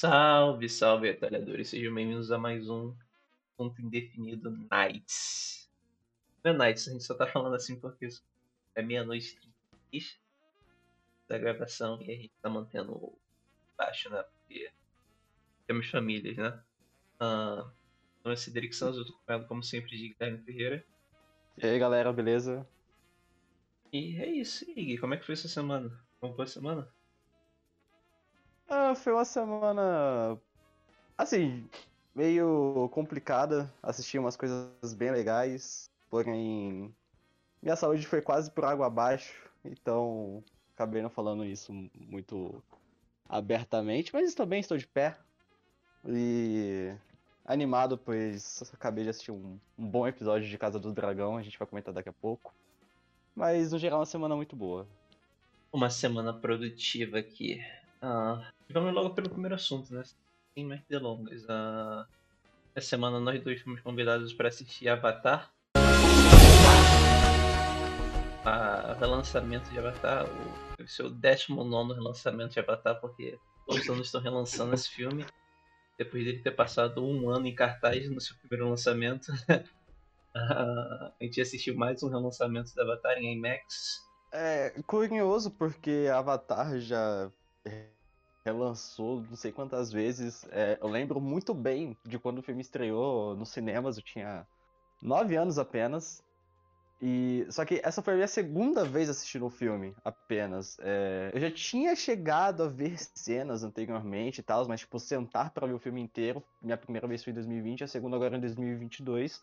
Salve, salve, atalhadores. Sejam bem-vindos a mais um ponto indefinido Nights. Não é Nights, a gente só tá falando assim porque é meia-noite da gravação e a gente tá mantendo baixo, né? Porque temos famílias, né? Meu nome é Cedric Santos, eu tô acompanhado como sempre de Guilherme Ferreira. E aí galera, beleza? E é isso, Ig, como é que foi essa semana? Como foi a semana? Ah, foi uma semana. Assim, meio complicada. Assisti umas coisas bem legais, porém. Minha saúde foi quase por água abaixo, então acabei não falando isso muito abertamente, mas também estou de pé. E animado, pois acabei de assistir um, um, bom episódio de Casa do Dragão, a gente vai comentar daqui a pouco. Mas no geral, uma semana muito boa. Uma semana produtiva aqui. Ah, vamos logo pelo primeiro assunto, né? Sem mais delongas. Ah, essa semana nós dois fomos convidados para assistir Avatar. A relançamento de Avatar, o, seu 19 relançamento de Avatar, porque todos os anos estão relançando esse filme. Depois dele ter passado um ano em cartaz no seu primeiro lançamento, a gente assistiu mais um relançamento de Avatar em IMAX. É curioso porque Avatar já relançou não sei quantas vezes. É, eu lembro muito bem de quando o filme estreou nos cinemas, eu tinha nove anos apenas. E só que essa foi a minha segunda vez assistindo o filme, apenas. É, eu já tinha chegado a ver cenas anteriormente e tal, mas tipo sentar para ver o filme inteiro, minha primeira vez foi em 2020, a segunda agora em 2022.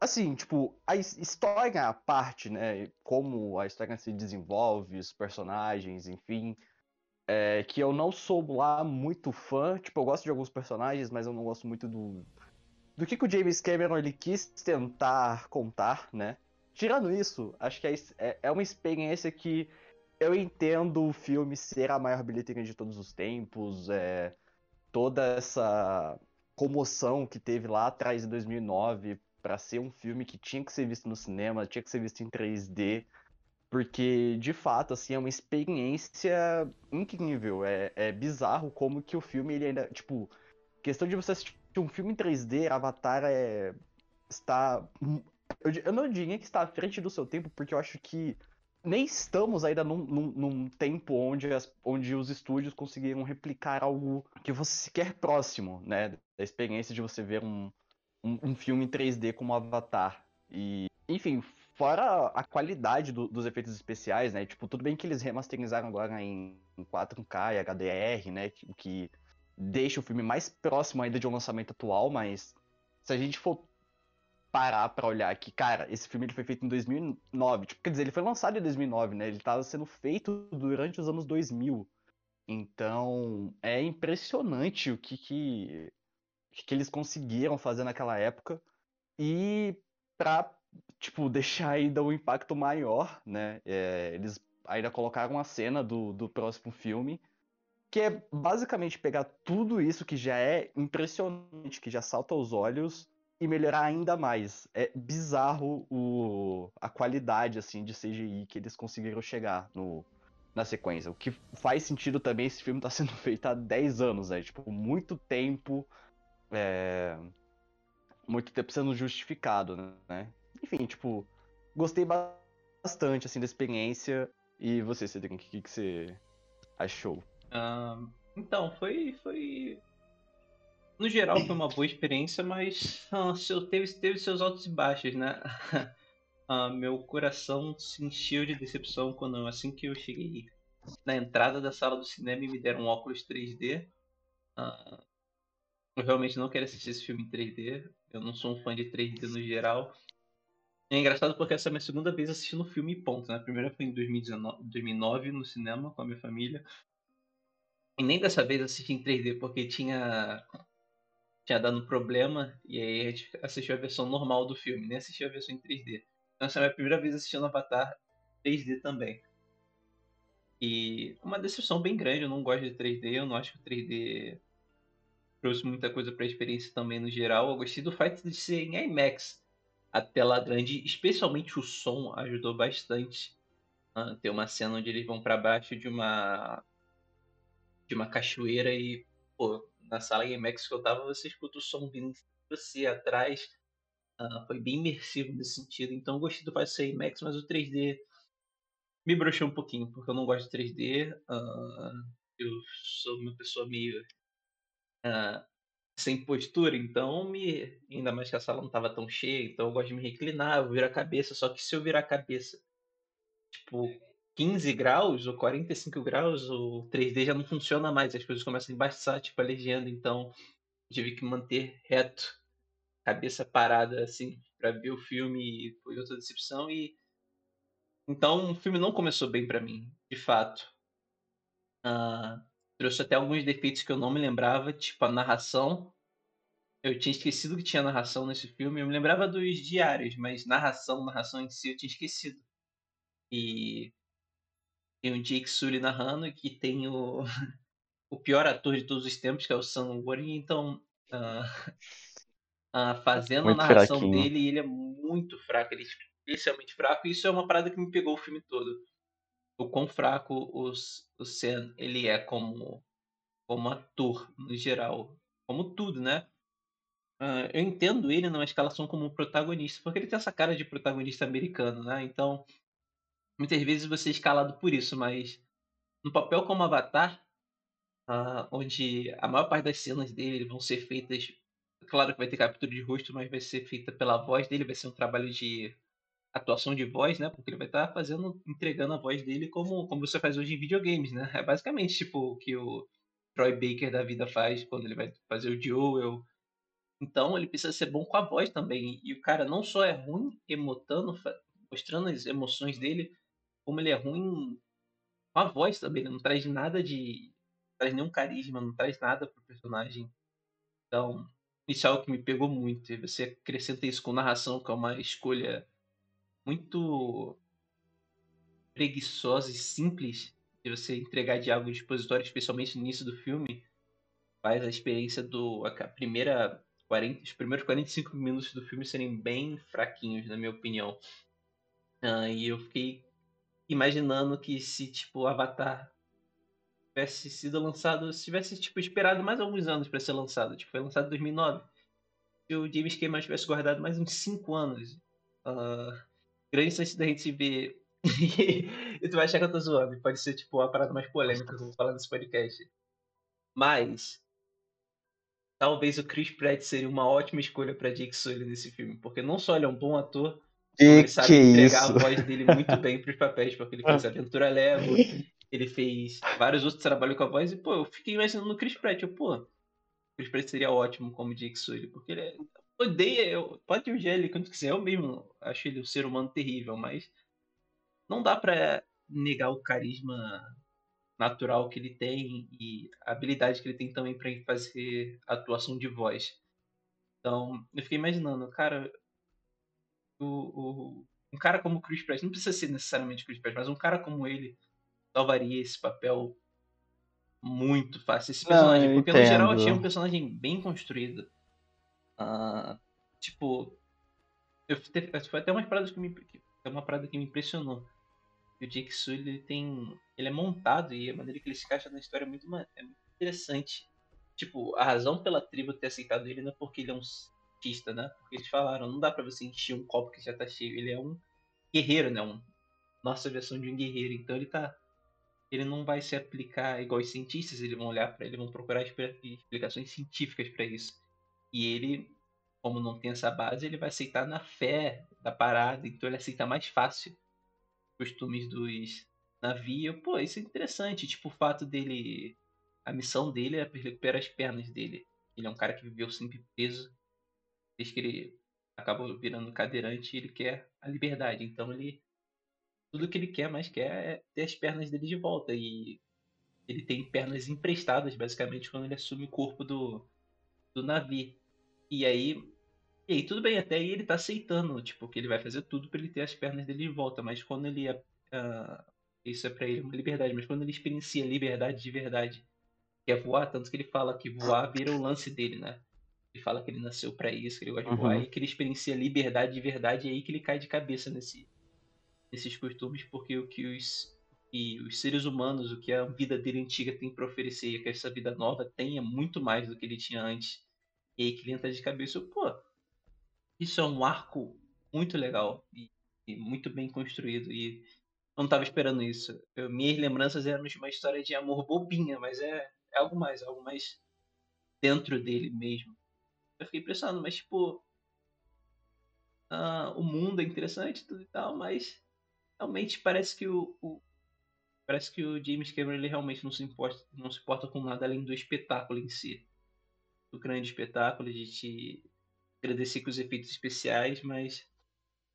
Assim, tipo, a história a parte, né, como a história se desenvolve, os personagens, enfim, é, que eu não sou lá muito fã. Tipo, eu gosto de alguns personagens, mas eu não gosto muito do. Do que, que o James Cameron ele quis tentar contar, né? Tirando isso, acho que é, é, é uma experiência que eu entendo o filme ser a maior bilheteria de todos os tempos, é, toda essa comoção que teve lá atrás em 2009 para ser um filme que tinha que ser visto no cinema, tinha que ser visto em 3D. Porque, de fato, assim, é uma experiência incrível. É, é bizarro como que o filme, ele ainda. Tipo, questão de você assistir um filme em 3D, Avatar é. Está. Eu, eu não diria que está à frente do seu tempo, porque eu acho que nem estamos ainda num, num, num tempo onde, as, onde os estúdios conseguiram replicar algo que fosse sequer próximo, né? Da experiência de você ver um, um, um filme em 3D como Avatar. E, enfim, Fora a qualidade do, dos efeitos especiais, né? Tipo, tudo bem que eles remasterizaram agora em, em 4K e HDR, né? O que deixa o filme mais próximo ainda de um lançamento atual, mas se a gente for parar pra olhar que, cara, esse filme ele foi feito em 2009, tipo, quer dizer, ele foi lançado em 2009, né? Ele estava sendo feito durante os anos 2000. Então, é impressionante o que que, que eles conseguiram fazer naquela época. E pra tipo, deixar ainda um impacto maior, né? É, eles ainda colocaram a cena do, do próximo filme, que é basicamente pegar tudo isso que já é impressionante, que já salta aos olhos, e melhorar ainda mais. É bizarro o, a qualidade, assim, de CGI que eles conseguiram chegar no, na sequência. O que faz sentido também, esse filme tá sendo feito há 10 anos, né? Tipo, muito tempo... É... Muito tempo sendo justificado, né? Enfim, tipo, gostei bastante, assim, da experiência. E você, Cedric, o que, que você achou? Uh, então, foi, foi... No geral, foi uma boa experiência, mas uh, teve, teve seus altos e baixos, né? uh, meu coração se encheu de decepção quando, assim que eu cheguei na entrada da sala do cinema e me deram um óculos 3D. Uh, eu realmente não quero assistir esse filme em 3D. Eu não sou um fã de 3D no geral. É engraçado porque essa é a minha segunda vez assistindo o filme ponto, né? A primeira foi em 2019, 2009 no cinema com a minha família. E nem dessa vez assisti em 3D porque tinha tinha dado problema e aí a gente assistiu a versão normal do filme, nem assistiu a versão em 3D. Então essa é a minha primeira vez assistindo Avatar 3D também. E uma decepção bem grande, eu não gosto de 3D, eu não acho que o 3D trouxe muita coisa para a experiência também no geral. Eu gostei do fato de ser em IMAX a tela grande, especialmente o som, ajudou bastante. Uh, tem uma cena onde eles vão para baixo de uma de uma cachoeira e pô, na sala IMAX que eu tava, você escuta o som vindo de você atrás. Uh, foi bem imersivo nesse sentido. Então eu gostei do passeio IMAX, mas o 3D me broxou um pouquinho, porque eu não gosto de 3D. Uh, ah, eu sou uma pessoa meio uh, sem postura, então me. Ainda mais que a sala não tava tão cheia, então eu gosto de me reclinar, eu viro a cabeça, só que se eu virar a cabeça, tipo, 15 graus ou 45 graus, o 3D já não funciona mais, as coisas começam a embaçar, tipo, a legenda, então tive que manter reto, cabeça parada, assim, para ver o filme e foi outra decepção e então o filme não começou bem para mim, de fato. Uh, trouxe até alguns defeitos que eu não me lembrava, tipo a narração. Eu tinha esquecido que tinha narração nesse filme. Eu me lembrava dos diários, mas narração, narração em si eu tinha esquecido. E tem o Jake Sully narrando, que tem o, o pior ator de todos os tempos, que é o Sam Warren. Então, uh, uh, fazendo muito a narração fraquinho. dele, ele é muito fraco. Ele é especialmente fraco. E isso é uma parada que me pegou o filme todo o quão fraco o, o Sam ele é como, como ator, no geral. Como tudo, né? Uh, eu entendo ele numa escalação como protagonista, porque ele tem essa cara de protagonista americano, né? Então, muitas vezes você é escalado por isso, mas no papel como Avatar, uh, onde a maior parte das cenas dele vão ser feitas. Claro que vai ter captura de rosto, mas vai ser feita pela voz dele, vai ser um trabalho de atuação de voz, né? Porque ele vai estar tá fazendo, entregando a voz dele como, como você faz hoje em videogames, né? É basicamente tipo o que o Troy Baker da vida faz quando ele vai fazer o Joel. Então ele precisa ser bom com a voz também. E o cara não só é ruim emotando, mostrando as emoções dele, como ele é ruim com a voz também. Ele não traz nada de. Não traz nenhum carisma, não traz nada pro personagem. Então, isso é algo que me pegou muito. E você acrescenta isso com narração, que é uma escolha muito preguiçosa e simples de você entregar diálogo expositório, especialmente no início do filme, faz a experiência do a primeira 40, os primeiros 45 minutos do filme serem bem fraquinhos, na minha opinião. Uh, e eu fiquei imaginando que se tipo Avatar tivesse sido lançado, se tivesse tipo esperado mais alguns anos para ser lançado, tipo foi lançado em 2009, se o James Cameron tivesse guardado mais uns 5 anos, uh, grande chance da gente se ver. e tu vai achar que eu tô zoando. Pode ser, tipo, a parada mais polêmica que eu vou falar nesse podcast. Mas. Talvez o Chris Pratt seria uma ótima escolha pra Jake Sully nesse filme. Porque não só ele é um bom ator, ele sabe entregar isso? a voz dele muito bem pros papéis. Porque ele fez Aventura Lego, ele fez vários outros trabalhos com a voz. E, pô, eu fiquei imaginando no Chris Pratt. Eu, pô, o Chris Pratt seria ótimo como Jake Sully. Porque ele é odeia, eu, pode odiar ele quanto quiser, eu mesmo acho ele um ser humano terrível, mas não dá pra negar o carisma natural que ele tem e a habilidade que ele tem também para fazer atuação de voz. Então, eu fiquei imaginando, cara, o, o, um cara como o Chris Pratt, não precisa ser necessariamente Chris Pratt, mas um cara como ele salvaria esse papel muito fácil, esse personagem, não, porque no geral eu achei um personagem bem construído. Uh, tipo, eu, foi até uma parada que me, é uma parada que me impressionou. O Jake Sully ele tem, ele é montado e a maneira que ele se encaixa na história é muito, é muito interessante. Tipo, a razão pela tribo ter aceitado ele não é porque ele é um cientista, né? Porque eles falaram, não dá para você encher um copo que já tá cheio. Ele é um guerreiro, né? Um, nossa versão de um guerreiro. Então ele tá ele não vai se aplicar igual os cientistas, eles vão olhar para ele, vão procurar explicações científicas para isso. E ele, como não tem essa base, ele vai aceitar na fé da parada, então ele aceita mais fácil os costumes dos navios. Pô, isso é interessante, tipo o fato dele. A missão dele é recuperar as pernas dele. Ele é um cara que viveu sempre preso, desde que ele acabou virando cadeirante ele quer a liberdade. Então ele. Tudo que ele quer, mais quer é ter as pernas dele de volta. E ele tem pernas emprestadas, basicamente, quando ele assume o corpo do, do navio. E aí. E aí, tudo bem, até aí ele tá aceitando, tipo, que ele vai fazer tudo para ele ter as pernas dele de volta, mas quando ele. Uh, isso é pra ele uma liberdade, mas quando ele experiencia liberdade de verdade, que é voar, tanto que ele fala que voar vira o lance dele, né? Ele fala que ele nasceu para isso, que ele gosta de voar, uhum. e que ele experiencia liberdade de verdade, e aí que ele cai de cabeça nesse, nesses costumes, porque o que os e os seres humanos, o que a vida dele antiga tem para oferecer, e que essa vida nova tenha muito mais do que ele tinha antes. E aí que ele entra de cabeça, pô, isso é um arco muito legal e, e muito bem construído e eu não estava esperando isso. Eu, minhas lembranças eram de uma história de amor bobinha, mas é, é algo mais, algo mais dentro dele mesmo. Eu fiquei impressionado, mas tipo, uh, o mundo é interessante tudo e tal, mas realmente parece que o, o, parece que o James Cameron ele realmente não se importa não se importa com nada além do espetáculo em si do grande espetáculo de te agradecer com os efeitos especiais mas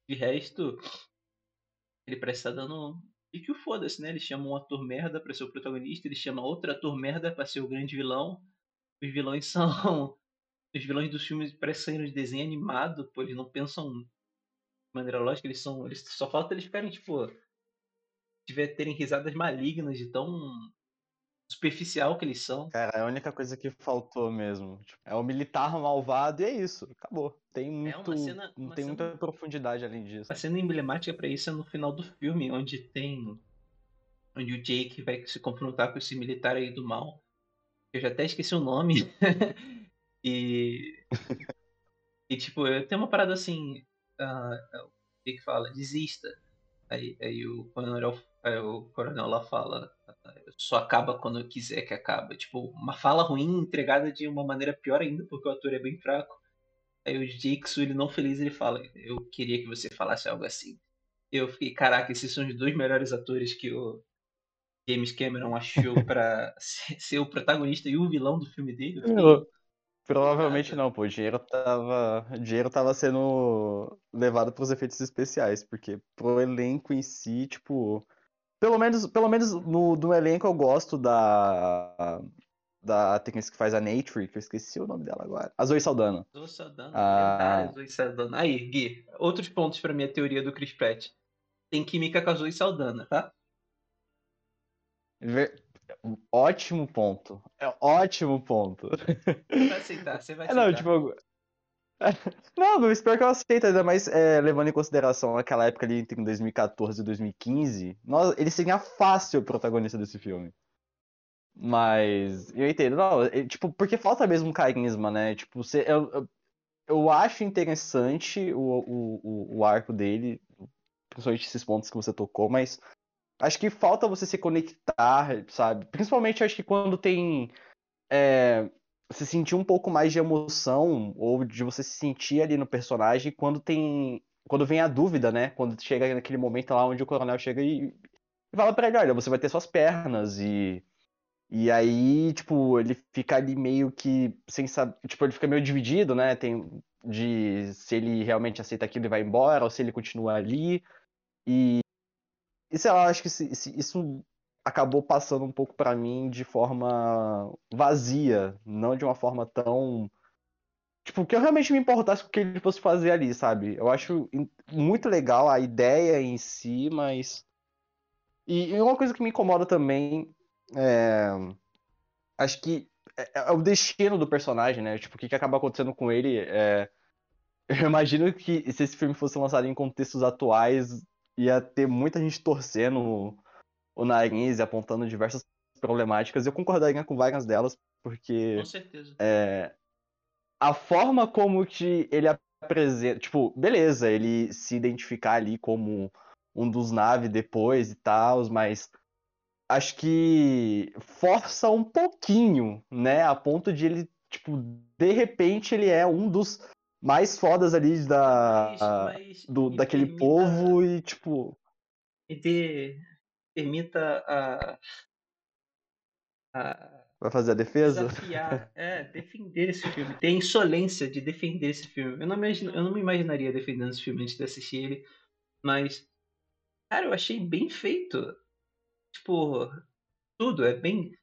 de resto ele parece estar dando e que o foda-se né ele chama um ator merda para ser o protagonista ele chama outro ator merda para ser o grande vilão os vilões são os vilões dos filmes parecem de desenho animado, pô, eles não pensam de maneira lógica, eles são. Eles, só falta eles ficarem, tipo. Tiver, terem risadas malignas de tão superficial que eles são. Cara, é a única coisa que faltou mesmo. Tipo, é o militar malvado e é isso. Acabou. Tem muito. É cena, não tem cena, muita profundidade além disso. A cena emblemática para isso é no final do filme, onde tem. Onde o Jake vai se confrontar com esse militar aí do mal. Eu já até esqueci o nome. E. e tipo, tem uma parada assim. Uh, o que que fala? Desista. Aí, aí o, coronel, aí o coronel lá fala. Só acaba quando quiser que acaba. Tipo, uma fala ruim entregada de uma maneira pior ainda, porque o ator é bem fraco. Aí o Jake ele não feliz, ele fala: Eu queria que você falasse algo assim. Eu fiquei, caraca, esses são os dois melhores atores que o James Cameron achou para ser o protagonista e o vilão do filme dele. Eu fiquei, Provavelmente não, pô. O dinheiro tava, o dinheiro tava sendo levado pros efeitos especiais, porque pro elenco em si, tipo. Pelo menos, pelo menos no, no elenco eu gosto da. Da atriz que faz a Nature, que eu esqueci o nome dela agora. A Zoe Saldana. Zoe Saldana, ah... Zoe Saldana. Aí, Gui, outros pontos pra minha teoria do Chris Pratt. Tem química com a Zoe Saldana, tá? Ótimo ponto. É ótimo ponto. Você vai aceitar, você vai aceitar. É, não, tipo. Não, eu espero que eu aceite, ainda mais é, levando em consideração aquela época ali entre 2014 e 2015. Nós, ele seria fácil o protagonista desse filme. Mas eu entendo, não, é, tipo, porque falta mesmo carisma, né? Tipo, você, eu, eu, eu acho interessante o, o, o, o arco dele, principalmente esses pontos que você tocou, mas acho que falta você se conectar, sabe? Principalmente acho que quando tem. É, você sentir um pouco mais de emoção, ou de você se sentir ali no personagem, quando tem. Quando vem a dúvida, né? Quando chega naquele momento lá onde o coronel chega e, e fala pra ele, olha, você vai ter suas pernas e. E aí, tipo, ele fica ali meio que sem saber. Tipo, ele fica meio dividido, né? Tem de se ele realmente aceita aquilo e vai embora, ou se ele continua ali. E e sei lá, acho que se, se isso acabou passando um pouco para mim de forma vazia, não de uma forma tão. Tipo, que eu realmente me importasse com o que ele fosse fazer ali, sabe? Eu acho muito legal a ideia em si, mas. E, uma coisa que me incomoda também é. Acho que é, é o destino do personagem, né? Tipo, o que, que acaba acontecendo com ele. É... Eu imagino que se esse filme fosse lançado em contextos atuais, ia ter muita gente torcendo o nariz e apontando diversas problemáticas. Eu concordaria com várias delas, porque. Com certeza. É, a forma como que ele apresenta. Tipo, beleza, ele se identificar ali como um dos naves depois e tal, mas acho que força um pouquinho, né? A ponto de ele, tipo, de repente ele é um dos mais fodas ali da, mas, mas do, daquele povo e tipo. E de, permita a, a. Vai fazer a defesa? Desafiar, é, defender esse filme. Ter a insolência de defender esse filme. Eu não, imagino, eu não me imaginaria defendendo esse filme antes de assistir ele, mas. Cara, eu achei bem feito. Tipo, tudo é bem.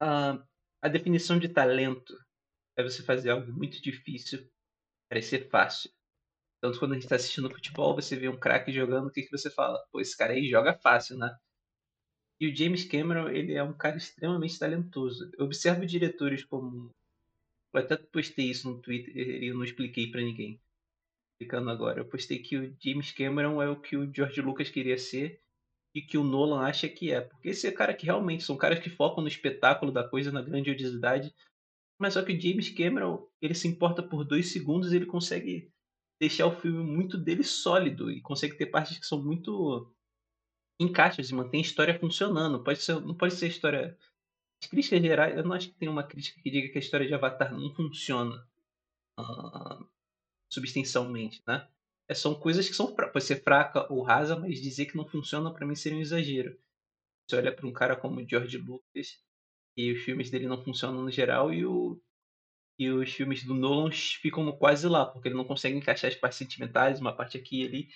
Uh, a definição de talento é você fazer algo muito difícil parecer fácil. Tanto quando a gente está assistindo futebol, você vê um craque jogando, o que, que você fala? Pô, esse cara aí joga fácil, né? E o James Cameron, ele é um cara extremamente talentoso. Eu observo diretores como. Eu até postei isso no Twitter e eu não expliquei para ninguém. Explicando agora. Eu postei que o James Cameron é o que o George Lucas queria ser e que o Nolan acha que é. Porque esse é cara que realmente são caras que focam no espetáculo da coisa, na grandiosidade. Mas só que o James Cameron, ele se importa por dois segundos ele consegue deixar o filme muito dele sólido e consegue ter partes que são muito encaixas e mantém a história funcionando. Pode ser, não pode ser história. As críticas gerais, eu não acho que tem uma crítica que diga que a história de Avatar não funciona uh, substancialmente, né? É, são coisas que são pode ser fraca ou rasa, mas dizer que não funciona para mim seria um exagero. Você olha para um cara como George Lucas e os filmes dele não funcionam no geral e, o, e os filmes do Nolan ficam quase lá, porque ele não consegue encaixar as partes sentimentais, uma parte aqui e ali.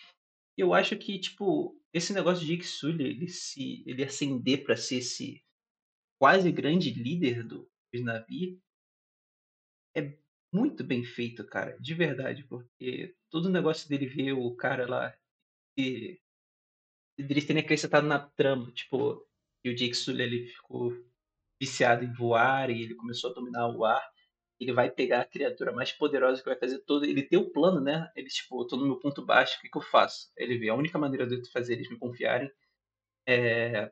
E eu acho que, tipo, esse negócio de Jake ele se ele ascender para ser esse quase grande líder do Navi é muito bem feito, cara, de verdade, porque todo o negócio dele ver o cara lá e eles terem acrescentado na trama, tipo, que o Jake Sully ele ficou viciado em voar e ele começou a dominar o ar. Ele vai pegar a criatura mais poderosa que vai fazer todo. Ele tem o plano, né? Ele, tipo, tô no meu ponto baixo, o que, que eu faço? Ele vê, a única maneira de eu fazer eles me confiarem é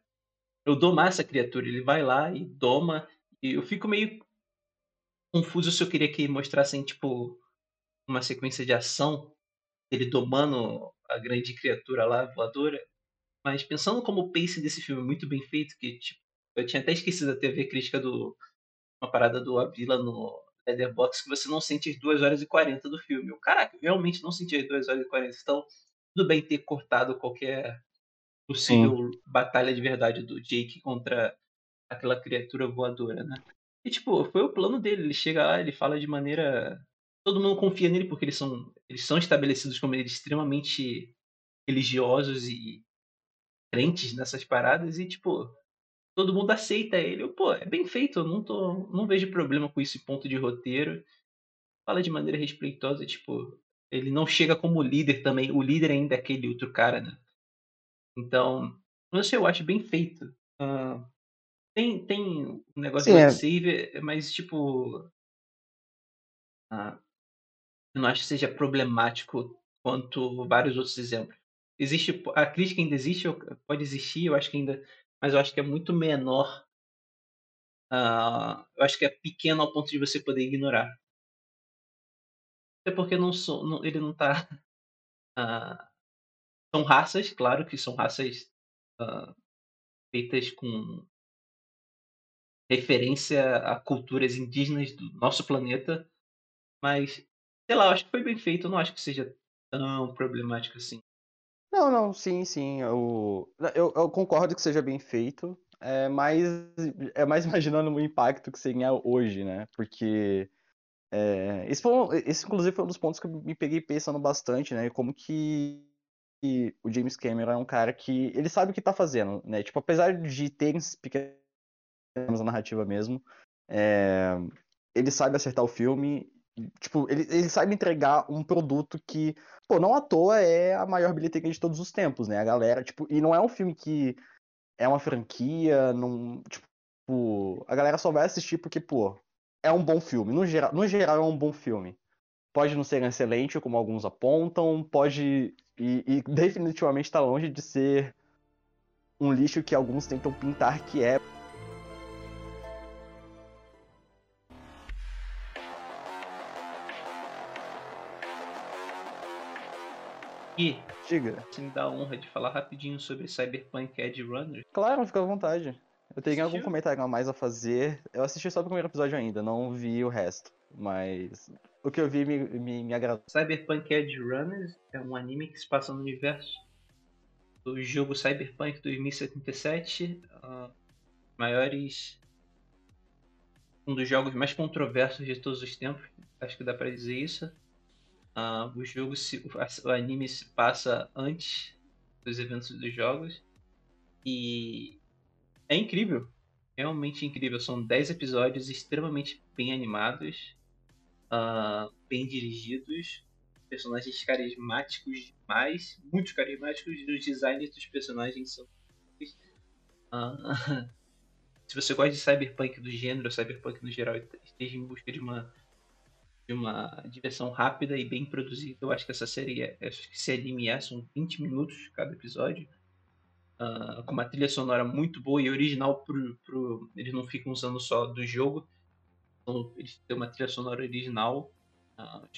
eu domar essa criatura. Ele vai lá e doma. E eu fico meio confuso se eu queria que mostrassem, tipo, uma sequência de ação, ele domando a grande criatura lá, voadora. Mas pensando como o pace desse filme é muito bem feito, que, tipo, eu tinha até esquecido da TV crítica do. Uma parada do Avila no Leatherbox, que você não sente as 2 horas e 40 do filme. Eu, caraca, eu realmente não senti as 2 horas e 40. Então, tudo bem ter cortado qualquer possível Sim. batalha de verdade do Jake contra aquela criatura voadora, né? E, tipo, foi o plano dele. Ele chega lá, ele fala de maneira. Todo mundo confia nele porque eles são, eles são estabelecidos como eles extremamente religiosos e crentes nessas paradas. E, tipo, todo mundo aceita ele. Eu, Pô, é bem feito, eu não, tô, não vejo problema com esse ponto de roteiro. Fala de maneira respeitosa, tipo, ele não chega como líder também. O líder ainda é aquele outro cara, né? Então, não sei, eu acho bem feito. Uh, tem, tem um negócio Sim, de é. save, mas tipo. Uh, eu não acho que seja problemático quanto vários outros exemplos. Existe. A crítica ainda existe, pode existir, eu acho que ainda. Mas eu acho que é muito menor. Uh, eu acho que é pequeno ao ponto de você poder ignorar. Até porque não sou, não, ele não tá. Uh, são raças, claro que são raças uh, feitas com referência a culturas indígenas do nosso planeta, mas sei lá, acho que foi bem feito, eu não acho que seja tão problemático assim. Não, não, sim, sim, eu, eu, eu concordo que seja bem feito, é mais, é mais imaginando o impacto que seria hoje, né? Porque é, esse, foi, esse, inclusive, foi um dos pontos que eu me peguei pensando bastante, né? Como que o James Cameron é um cara que ele sabe o que tá fazendo, né? Tipo, apesar de ter na narrativa mesmo, é, ele sabe acertar o filme, tipo, ele, ele sabe entregar um produto que, pô, não à toa é a maior bilheteria de todos os tempos, né? A galera, tipo, e não é um filme que é uma franquia, não, tipo, a galera só vai assistir porque, pô, é um bom filme. No geral, no geral é um bom filme. Pode não ser excelente, como alguns apontam, pode e, e definitivamente está longe de ser um lixo que alguns tentam pintar que é. E Diga. Você me dá a honra de falar rapidinho sobre Cyberpunk Edge Runner? Claro, fica à vontade. Eu tenho algum comentário a mais a fazer. Eu assisti só o primeiro episódio ainda, não vi o resto. Mas o que eu vi me, me, me agradou. Cyberpunk Edge Runners é um anime que se passa no universo do jogo Cyberpunk 2077. Uh, maiores. Um dos jogos mais controversos de todos os tempos. Acho que dá pra dizer isso. Uh, o jogo se, o anime se passa antes dos eventos dos jogos. E é incrível. Realmente incrível. São 10 episódios extremamente bem animados uh, bem dirigidos, personagens carismáticos demais, muito carismáticos, e os designs dos personagens são. Uh, se você gosta de cyberpunk do gênero, cyberpunk no geral, esteja em busca de uma de uma diversão rápida e bem produzida. Eu acho que essa série, é, acho que esse anime é, são 20 minutos cada episódio. uh, com uma trilha sonora muito boa e original pro, pro, eles não ficam usando só do jogo então, eles têm uma trilha sonora original uh,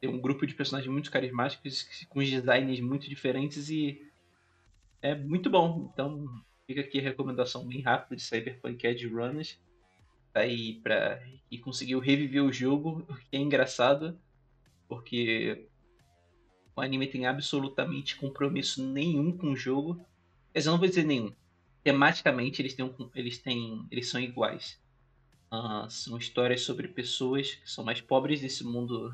tem um grupo de personagens muito carismáticos com designs muito diferentes e é muito bom então fica aqui a recomendação bem rápida de Cyberpunk Edge Runners aí para e conseguiu reviver o jogo o que é engraçado porque o anime tem absolutamente compromisso nenhum com o jogo eu não vou dizer nenhum. Tematicamente eles têm, um, eles têm, eles são iguais. Uh, são histórias sobre pessoas que são mais pobres desse mundo,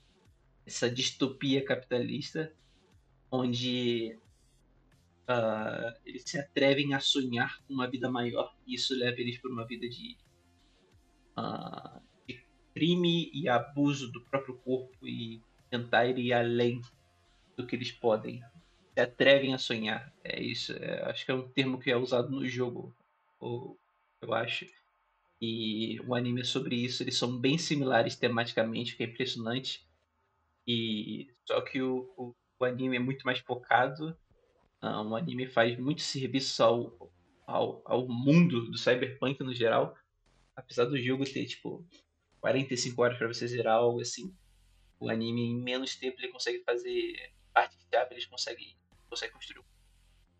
essa distopia capitalista, onde uh, eles se atrevem a sonhar com uma vida maior. E isso leva eles para uma vida de, de crime e abuso do próprio corpo e tentar ir além do que eles podem se atrevem a sonhar. É isso. É, acho que é um termo que é usado no jogo, ou, eu acho. E o anime é sobre isso. Eles são bem similares tematicamente, o que é impressionante. E só que o, o, o anime é muito mais focado. Uh, o anime faz muito serviço ao, ao, ao mundo do cyberpunk no geral. Apesar do jogo ter tipo 45 horas para você zerar algo assim, o anime em menos tempo ele consegue fazer parte de eles conseguem consegue construir um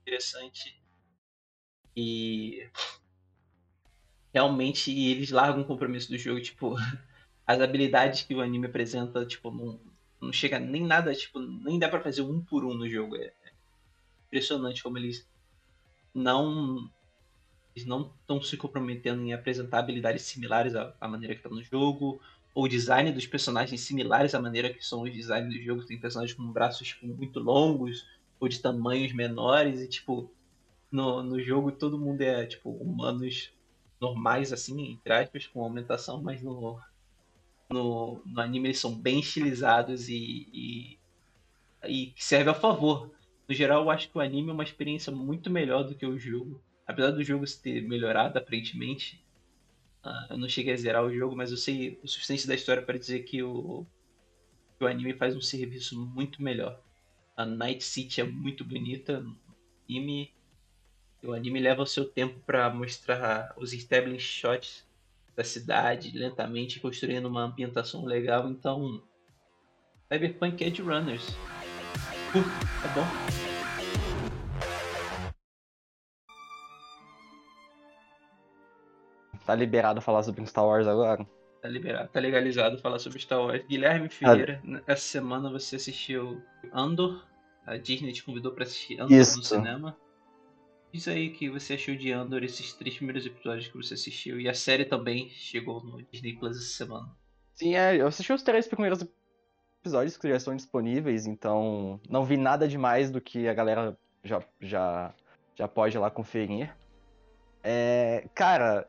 interessante e realmente eles largam o compromisso do jogo, tipo, as habilidades que o anime apresenta, tipo, não, não chega nem nada, tipo, nem dá para fazer um por um no jogo. É impressionante como eles não eles não estão se comprometendo em apresentar habilidades similares à, à maneira que está no jogo, ou design dos personagens similares à maneira que são os designs do jogo. Tem personagens com braços tipo, muito longos, ou de tamanhos menores e tipo no, no jogo todo mundo é tipo humanos normais assim, entre aspas, com aumentação, mas no, no, no anime eles são bem estilizados e, e, e serve a favor. No geral, eu acho que o anime é uma experiência muito melhor do que o jogo. Apesar do jogo ter melhorado aparentemente, uh, eu não cheguei a zerar o jogo, mas eu sei o suficiente da história para dizer que o, que o anime faz um serviço muito melhor. A Night City é muito bonita anime. O anime leva o seu tempo para mostrar os establishing shots da cidade lentamente, construindo uma ambientação legal. Então, Cyberpunk Edge Runners. Uh, é bom. Tá liberado falar sobre Star Wars agora? Tá liberado, tá legalizado falar sobre Star Wars. Guilherme Ferreira, ah. essa semana você assistiu Andor. A Disney te convidou para assistir Andor Isso. no cinema. Diz aí que você achou de Andor esses três primeiros episódios que você assistiu. E a série também chegou no Disney Plus essa semana. Sim, é, eu assisti os três primeiros episódios que já estão disponíveis, então não vi nada demais do que a galera já, já, já pode lá conferir. É, cara,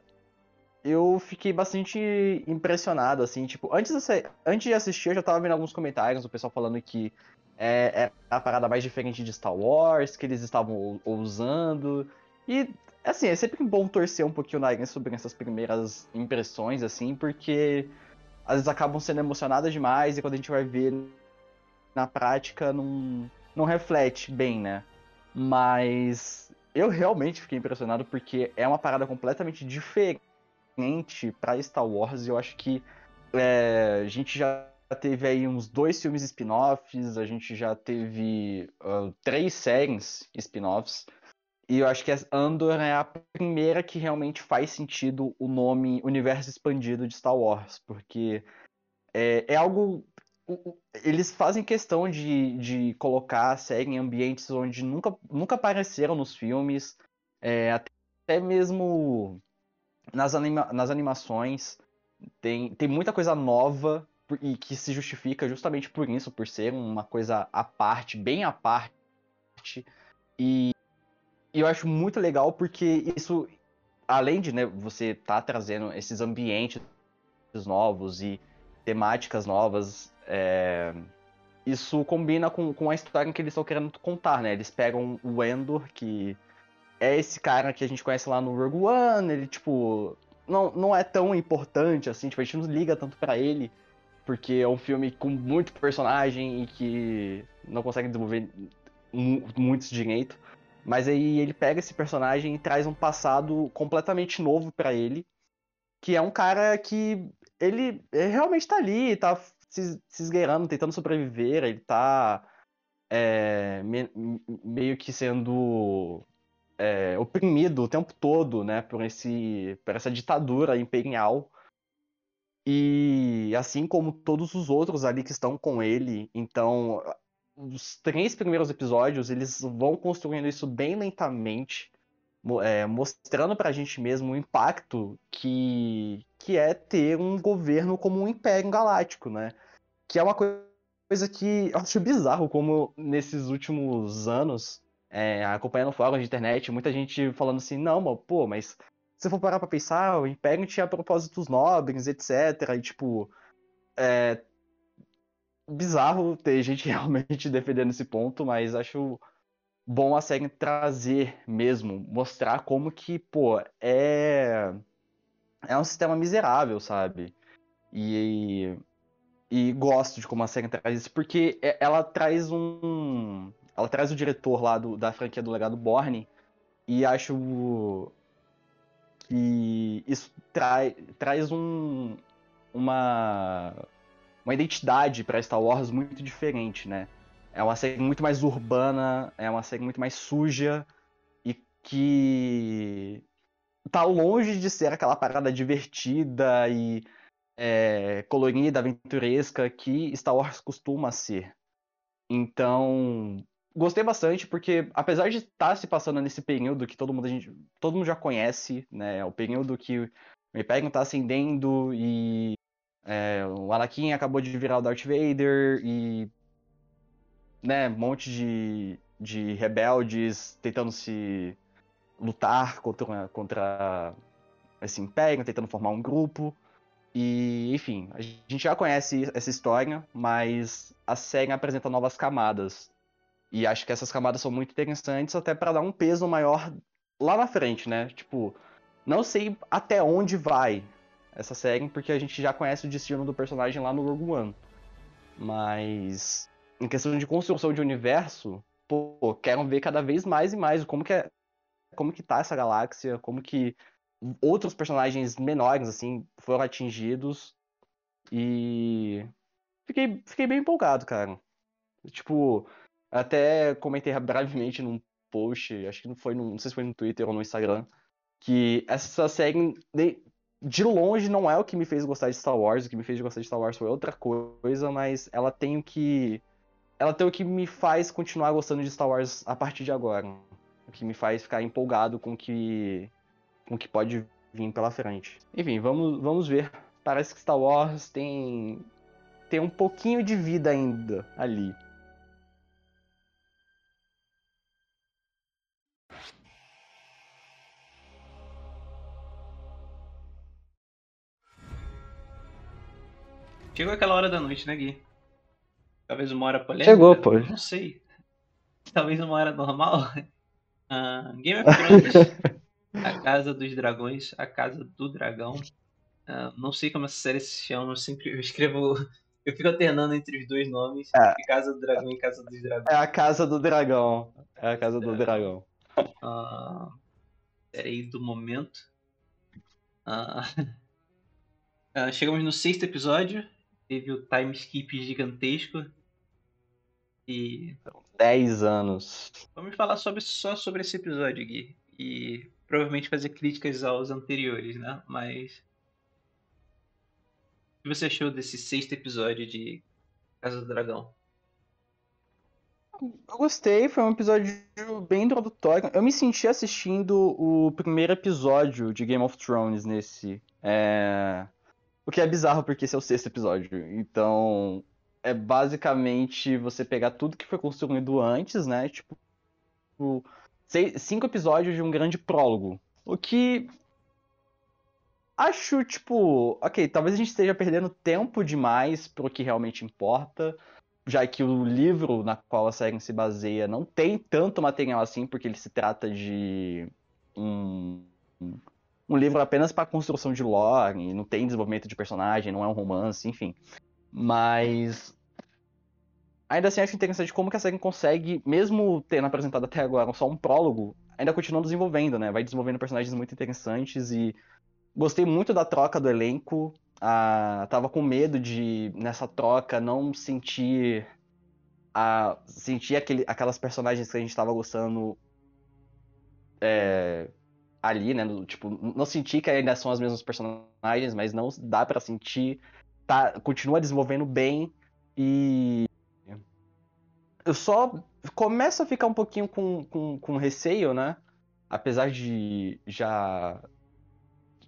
eu fiquei bastante impressionado, assim, tipo, antes de, antes de assistir eu já tava vendo alguns comentários, o pessoal falando que é, é a parada mais diferente de Star Wars, que eles estavam usando, e, assim, é sempre bom torcer um pouquinho o nariz sobre essas primeiras impressões, assim, porque às vezes acabam sendo emocionadas demais, e quando a gente vai ver na prática, não, não reflete bem, né? Mas eu realmente fiquei impressionado porque é uma parada completamente diferente para Star Wars, eu acho que é, a gente já teve aí uns dois filmes spin-offs, a gente já teve uh, três séries spin-offs, e eu acho que Andor é a primeira que realmente faz sentido o nome Universo Expandido de Star Wars, porque é, é algo. Eles fazem questão de, de colocar a série em ambientes onde nunca, nunca apareceram nos filmes, é, até mesmo nas, anima nas animações tem, tem muita coisa nova e que se justifica justamente por isso, por ser uma coisa à parte, bem à parte. E, e eu acho muito legal porque isso, além de né, você tá trazendo esses ambientes novos e temáticas novas, é, isso combina com, com a história que eles estão querendo contar, né? Eles pegam o Endor, que é esse cara que a gente conhece lá no Rogue One, ele, tipo, não, não é tão importante, assim, tipo, a gente não liga tanto para ele, porque é um filme com muito personagem e que não consegue desenvolver muitos direito. Mas aí ele pega esse personagem e traz um passado completamente novo para ele, que é um cara que ele realmente tá ali, tá se, se esgueirando, tentando sobreviver, ele tá é, me, meio que sendo é, oprimido o tempo todo, né, por, esse, por essa ditadura imperial. E assim como todos os outros ali que estão com ele, então os três primeiros episódios eles vão construindo isso bem lentamente, é, mostrando pra gente mesmo o impacto que, que é ter um governo como um império galáctico, né? Que é uma coisa que eu acho bizarro como nesses últimos anos, é, acompanhando fóruns de internet, muita gente falando assim, não, pô, mas se for parar pra pensar, o Império tinha propósitos nobres, etc. E, tipo, é bizarro ter gente realmente defendendo esse ponto, mas acho bom a série trazer mesmo, mostrar como que, pô, é. É um sistema miserável, sabe? E, e gosto de como a série traz isso, porque é, ela traz um. Ela traz o diretor lá do, da franquia do Legado Borne, e acho que isso trai, traz um, uma, uma identidade para Star Wars muito diferente, né? É uma série muito mais urbana, é uma série muito mais suja e que tá longe de ser aquela parada divertida e é, colorida, aventuresca que Star Wars costuma ser. Então, gostei bastante porque apesar de estar tá se passando nesse período que todo mundo gente, todo mundo já conhece, né, o período que o Imperium está ascendendo e é, o Anakin acabou de virar o Darth Vader e né, um monte de, de rebeldes tentando se lutar contra, contra esse império, tentando formar um grupo. E, enfim, a gente já conhece essa história, mas a série apresenta novas camadas. E acho que essas camadas são muito interessantes até para dar um peso maior lá na frente, né? Tipo, não sei até onde vai essa série, porque a gente já conhece o destino do personagem lá no Rogue One. Mas em questão de construção de universo, pô, quero ver cada vez mais e mais como que é, como que tá essa galáxia, como que outros personagens menores assim foram atingidos e fiquei fiquei bem empolgado, cara. Tipo, até comentei brevemente num post, acho que não foi no, não sei se foi no Twitter ou no Instagram, que essa série de longe não é o que me fez gostar de Star Wars, o que me fez gostar de Star Wars foi outra coisa, mas ela tem o que ela tem o que me faz continuar gostando de Star Wars a partir de agora. O que me faz ficar empolgado com que com o que pode vir pela frente. Enfim, vamos, vamos ver. Parece que Star Wars tem tem um pouquinho de vida ainda ali. Chegou aquela hora da noite, né, Gui? Talvez uma hora polêmica. Chegou, pô. Não sei. Talvez uma hora normal. Uh, Game of Thrones, A Casa dos Dragões, A Casa do Dragão. Uh, não sei como essa série se chama, eu sempre eu escrevo. Eu fico alternando entre os dois nomes. É. Casa do Dragão e Casa dos Dragões. É a Casa do Dragão. É a Casa do é. Dragão. Uh, série do momento. Uh, uh, chegamos no sexto episódio teve o time skip gigantesco. E. 10 anos. Vamos falar sobre, só sobre esse episódio, Gui. E provavelmente fazer críticas aos anteriores, né? Mas. O que você achou desse sexto episódio de Casa do Dragão? Eu gostei, foi um episódio bem introdutório. Eu me senti assistindo o primeiro episódio de Game of Thrones nesse. É... O que é bizarro porque esse é o sexto episódio. Então, é basicamente você pegar tudo que foi construído antes, né? Tipo, seis, cinco episódios de um grande prólogo. O que. Acho, tipo. Ok, talvez a gente esteja perdendo tempo demais pro que realmente importa. Já que o livro na qual a série se baseia não tem tanto material assim, porque ele se trata de um um livro apenas para construção de lore, não tem desenvolvimento de personagem, não é um romance, enfim. Mas ainda assim acho interessante como que a série consegue, mesmo tendo apresentado até agora só um prólogo, ainda continua desenvolvendo, né? Vai desenvolvendo personagens muito interessantes e gostei muito da troca do elenco. Ah, tava com medo de, nessa troca, não sentir a sentir aquele, aquelas personagens que a gente tava gostando é, ali, né? Tipo, não senti que ainda são as mesmas personagens, mas não dá para sentir. Tá, continua desenvolvendo bem e. Eu só começo a ficar um pouquinho com, com, com receio, né? Apesar de já.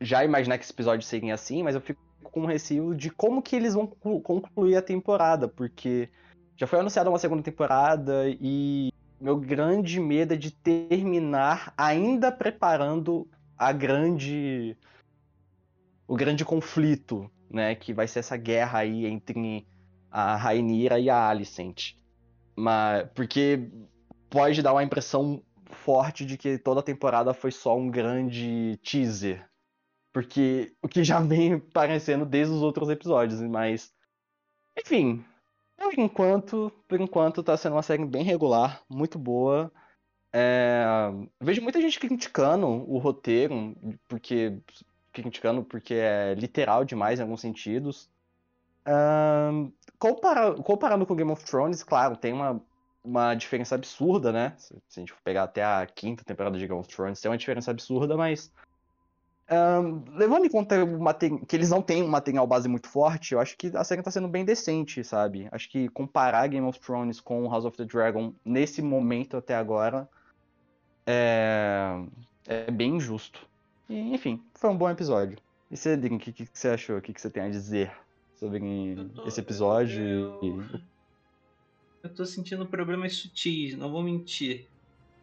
Já imaginar que esse episódio seria assim, mas eu fico com receio de como que eles vão concluir a temporada, porque já foi anunciada uma segunda temporada e meu grande medo é de terminar ainda preparando a grande o grande conflito, né, que vai ser essa guerra aí entre a Rainira e a Alicent. Mas porque pode dar uma impressão forte de que toda a temporada foi só um grande teaser. Porque o que já vem parecendo desde os outros episódios, mas enfim, por enquanto, por enquanto tá sendo uma série bem regular, muito boa. É... Vejo muita gente criticando o roteiro, porque criticando porque é literal demais em alguns sentidos. Um, compara... comparando com Game of Thrones, claro, tem uma, uma diferença absurda, né? Se, a gente pegar até a quinta temporada de Game of Thrones, tem uma diferença absurda, mas um, levando em conta que eles não têm um material base muito forte, eu acho que a série tá sendo bem decente, sabe? Acho que comparar Game of Thrones com House of the Dragon nesse momento até agora é, é bem injusto. E, enfim, foi um bom episódio. E você, Drink, o que, que, você achou? O que, que você tem a dizer sobre tô, esse episódio? Eu, eu, eu tô sentindo problemas sutis, não vou mentir.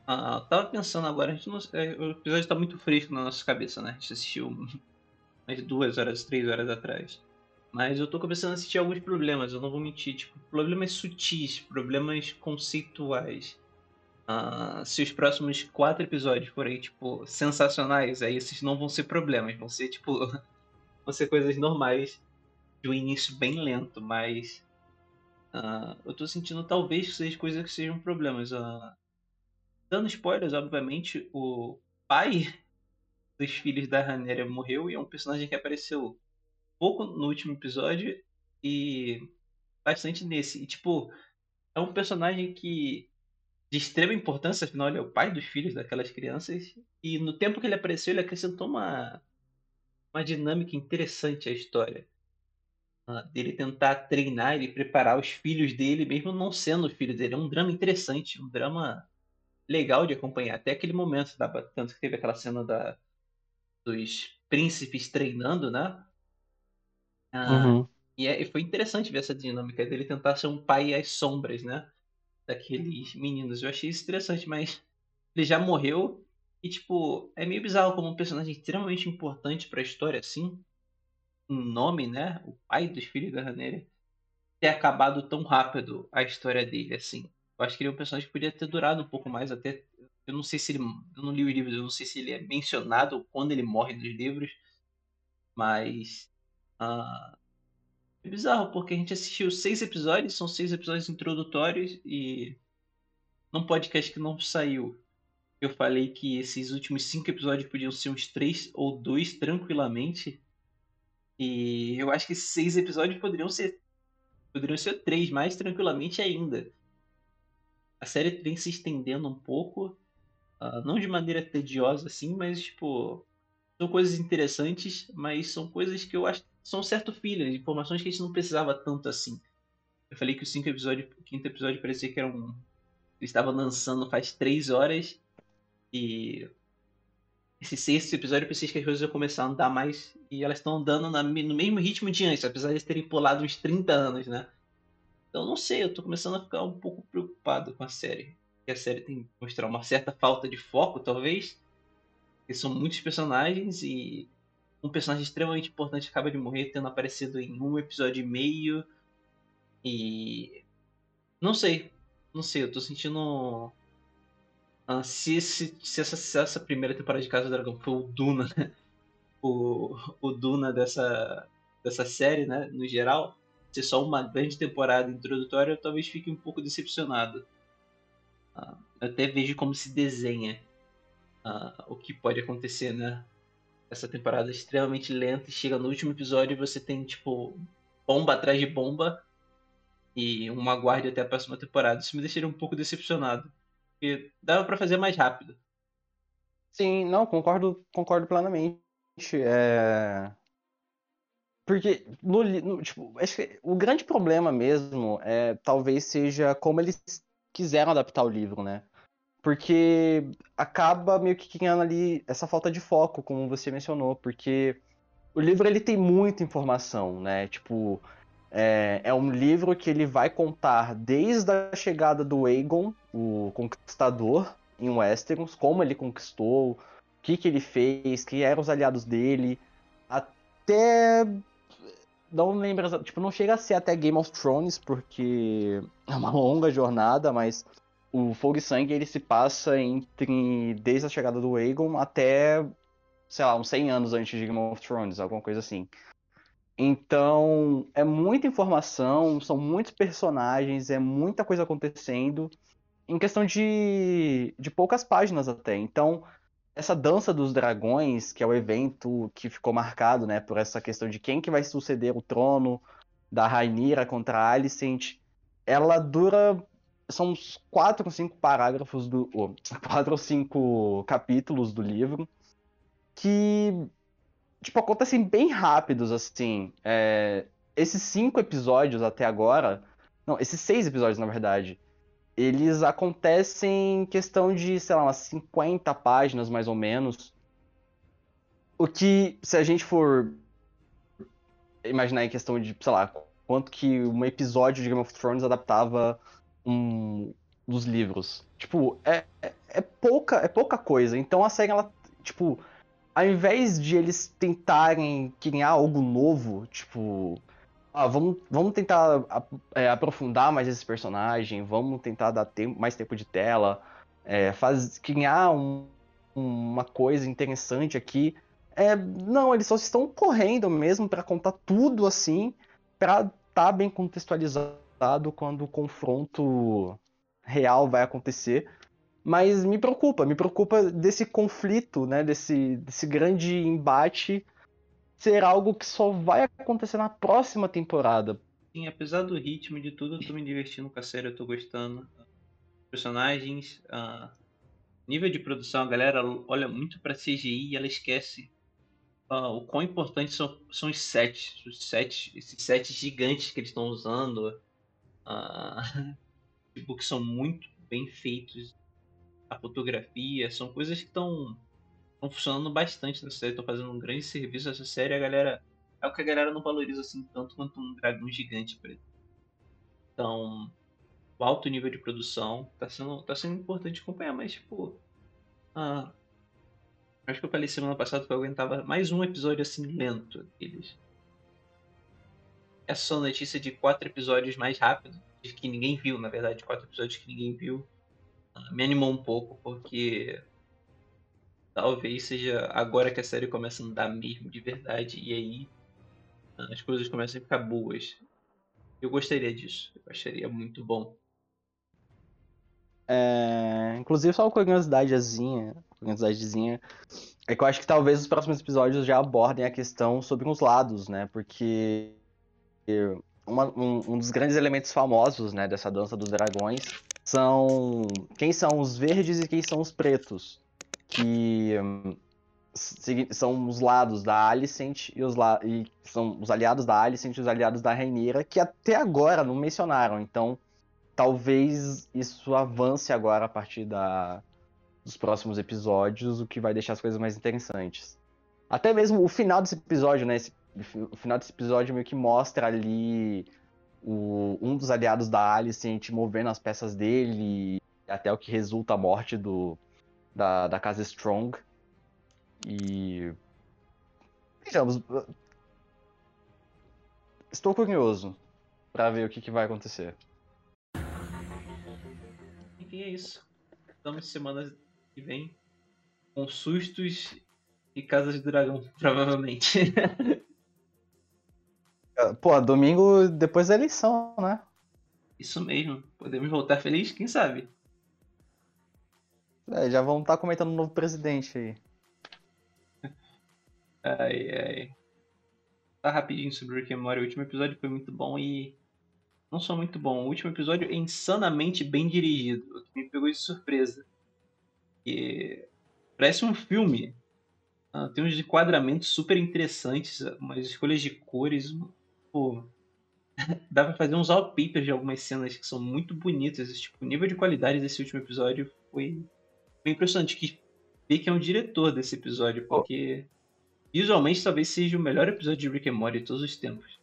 Ah, tava pensando agora, a gente não, é, o episódio tá muito fresco na nossa cabeça, né? A gente assistiu mais duas horas, três horas atrás. Mas eu tô começando a assistir alguns problemas, eu não vou mentir. Tipo, problemas sutis, problemas conceituais. Ah, se os próximos quatro episódios forem, tipo, sensacionais, aí esses não vão ser problemas, vão ser, tipo, vão ser coisas normais de um início bem lento, mas. Uh, eu tô sentindo talvez que sejam coisas que sejam problemas. Uh, Dando spoilers, obviamente, o pai dos filhos da Rhaenyra morreu e é um personagem que apareceu pouco no último episódio e bastante nesse. E, tipo, é um personagem que de extrema importância, afinal ele é o pai dos filhos daquelas crianças e no tempo que ele apareceu ele acrescentou uma uma dinâmica interessante à história. Uh, dele tentar treinar e preparar os filhos dele, mesmo não sendo filho dele. É um drama interessante, um drama legal de acompanhar até aquele momento, dava, tanto que teve aquela cena da, dos príncipes treinando, né? Ah, uhum. e, é, e, foi interessante ver essa dinâmica dele tentar ser um pai às sombras, né? Daqueles meninos. Eu achei isso interessante, mas ele já morreu e, tipo, é meio bizarro como um personagem extremamente importante para a história, assim, um nome, né? O pai dos filhos da Ranera, ter acabado tão rápido a história dele, assim. Eu acho que ele é um personagem que podia ter durado um pouco mais, até. Eu não sei se ele. Eu não li os livros, eu não sei se ele é mencionado quando ele morre nos livros. Mas. Uh, é bizarro, porque a gente assistiu seis episódios, são seis episódios introdutórios e. Num podcast que não saiu, eu falei que esses últimos cinco episódios podiam ser uns três ou dois tranquilamente. E eu acho que seis episódios poderiam ser. Poderiam ser três mais tranquilamente ainda a série vem se estendendo um pouco, uh, não de maneira tediosa assim, mas tipo são coisas interessantes, mas são coisas que eu acho são certo filler, informações que a gente não precisava tanto assim. Eu falei que o cinco episódio, o quinto episódio parecia que era um, ele estava lançando faz três horas e esse sexto episódio eu pensei que as coisas iam começar a andar mais e elas estão andando na, no mesmo ritmo de antes, apesar de terem pulado uns 30 anos, né? Então não sei, eu tô começando a ficar um pouco preocupado com a série. Que a série tem que mostrar uma certa falta de foco, talvez. Porque são muitos personagens e um personagem extremamente importante acaba de morrer, tendo aparecido em um episódio e meio. E. Não sei. Não sei, eu tô sentindo. Ah, se, esse, se, essa, se essa primeira temporada de Casa do Dragão foi o Duna, né? o, o Duna dessa, dessa série, né? No geral ser só uma grande temporada introdutória, eu talvez fique um pouco decepcionado. Uh, eu até vejo como se desenha uh, o que pode acontecer, né? Essa temporada é extremamente lenta e chega no último episódio e você tem, tipo, bomba atrás de bomba e uma guarda até a próxima temporada. Isso me deixaria um pouco decepcionado. Porque dava para fazer mais rápido. Sim, não, concordo, concordo plenamente. É... Porque no, no, tipo, acho que o grande problema mesmo é talvez seja como eles quiseram adaptar o livro, né? Porque acaba meio que criando ali essa falta de foco, como você mencionou, porque o livro ele tem muita informação, né? Tipo, é, é um livro que ele vai contar desde a chegada do Aegon, o Conquistador, em Westeros, como ele conquistou, o que, que ele fez, quem eram os aliados dele, até. Não lembro, tipo, não chega a ser até Game of Thrones, porque é uma longa jornada, mas o Fogo e Sangue ele se passa entre desde a chegada do Aegon até, sei lá, uns 100 anos antes de Game of Thrones, alguma coisa assim. Então, é muita informação, são muitos personagens, é muita coisa acontecendo em questão de, de poucas páginas até. Então, essa dança dos dragões, que é o evento que ficou marcado, né, por essa questão de quem que vai suceder o trono da Rainira contra a Alicent, ela dura são uns quatro ou cinco parágrafos do oh, quatro ou cinco capítulos do livro que tipo acontecem bem rápidos assim. É, esses cinco episódios até agora, não, esses seis episódios na verdade, eles acontecem em questão de, sei lá, umas 50 páginas mais ou menos. O que, se a gente for imaginar em questão de, sei lá, quanto que um episódio de Game of Thrones adaptava um dos livros. Tipo, é, é, é, pouca, é pouca coisa. Então a série, ela, tipo, ao invés de eles tentarem criar algo novo, tipo, ah, vamos, vamos tentar é, aprofundar mais esse personagem, vamos tentar dar tempo, mais tempo de tela, é, faz, criar um, uma coisa interessante aqui. É, não, eles só estão correndo mesmo para contar tudo assim, para estar tá bem contextualizado quando o confronto real vai acontecer. Mas me preocupa, me preocupa desse conflito, né, desse, desse grande embate ser algo que só vai acontecer na próxima temporada. Sim, apesar do ritmo de tudo, eu tô me divertindo com a série, eu tô gostando. Personagens, uh, nível de produção, a galera olha muito pra CGI e ela esquece uh, o quão importantes são, são os sets, os sets, esses sets gigantes que eles estão usando. Uh, tipo, que são muito bem feitos. A fotografia, são coisas que estão estão funcionando bastante na série, estão fazendo um grande serviço essa série. A galera é o que a galera não valoriza assim tanto quanto um dragão gigante, exemplo. Então, o alto nível de produção tá sendo, tá sendo importante acompanhar, mas tipo, ah, acho que eu falei semana passada que eu aguentava mais um episódio assim lento deles. Essa notícia de quatro episódios mais rápido, que ninguém viu, na verdade, quatro episódios que ninguém viu, ah, me animou um pouco, porque talvez seja agora que a série começa a andar mesmo de verdade e aí ah, as coisas começam a ficar boas. Eu gostaria disso, eu acharia muito bom. É, inclusive só uma curiosidadezinha, curiosidadezinha, é que eu acho que talvez os próximos episódios já abordem a questão sobre os lados, né? Porque uma, um, um, dos grandes elementos famosos, né, dessa dança dos dragões são quem são os verdes e quem são os pretos que hum, são os lados da Alicent e os, la e são os aliados da Alicent e os aliados da Rainira, que até agora não mencionaram. Então, talvez isso avance agora a partir da, dos próximos episódios, o que vai deixar as coisas mais interessantes. Até mesmo o final desse episódio, né? Esse, o final desse episódio meio que mostra ali o, um dos aliados da Alicent movendo as peças dele, até o que resulta a morte do, da, da casa Strong. E. Vejamos. Estou curioso para ver o que, que vai acontecer. Enfim, é isso. Estamos semana que vem com sustos e casas de dragão, provavelmente. Pô, domingo depois da eleição, né? Isso mesmo. Podemos voltar feliz? Quem sabe? É, já vamos estar tá comentando o novo presidente aí. Ai, ai. Tá rapidinho sobre Rick and Morty. O último episódio foi muito bom e. Não só muito bom. O último episódio é insanamente bem dirigido. O que me pegou de surpresa. E... Parece um filme. Ah, tem uns enquadramentos super interessantes, umas escolhas de cores. Pô, dá pra fazer uns wallpapers de algumas cenas que são muito bonitas. Tipo, o nível de qualidade desse último episódio foi, foi impressionante. Que ver que é um diretor desse episódio, porque visualmente talvez seja o melhor episódio de Rick and Morty de todos os tempos.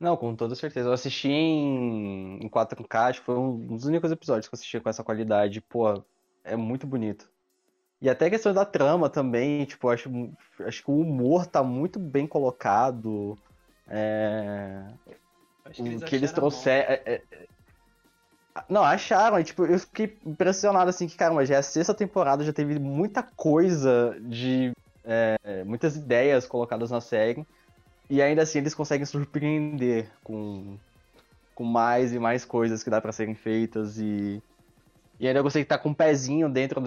Não, com toda certeza. Eu assisti em, em 4K, acho que foi um dos únicos episódios que eu assisti com essa qualidade. Pô, é muito bonito. E até a questão da trama também, tipo, acho, acho que o humor tá muito bem colocado. É... Acho que eles, que eles trouxeram. É, é... Não, acharam, e, tipo, eu fiquei impressionado assim que, caramba, já é a sexta temporada, já teve muita coisa de. É, muitas ideias colocadas na série. E ainda assim eles conseguem surpreender com, com mais e mais coisas que dá para serem feitas. E, e ainda eu gostei que tá com um pezinho dentro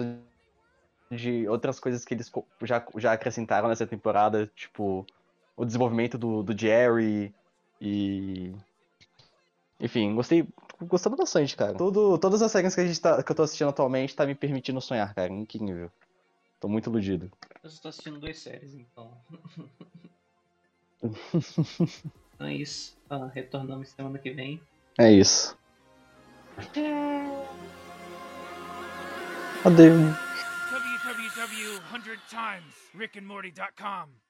de outras coisas que eles já, já acrescentaram nessa temporada, tipo o desenvolvimento do, do Jerry e. Enfim, gostei. Gostando bastante, cara. Tudo, todas as séries que, a gente tá, que eu tô assistindo atualmente tá me permitindo sonhar, cara. Incrível. Tô muito iludido. Eu só tô assistindo duas séries, então. então é isso. Ah, retornamos semana que vem. É isso. Adeus. www.100timesrickandmorty.com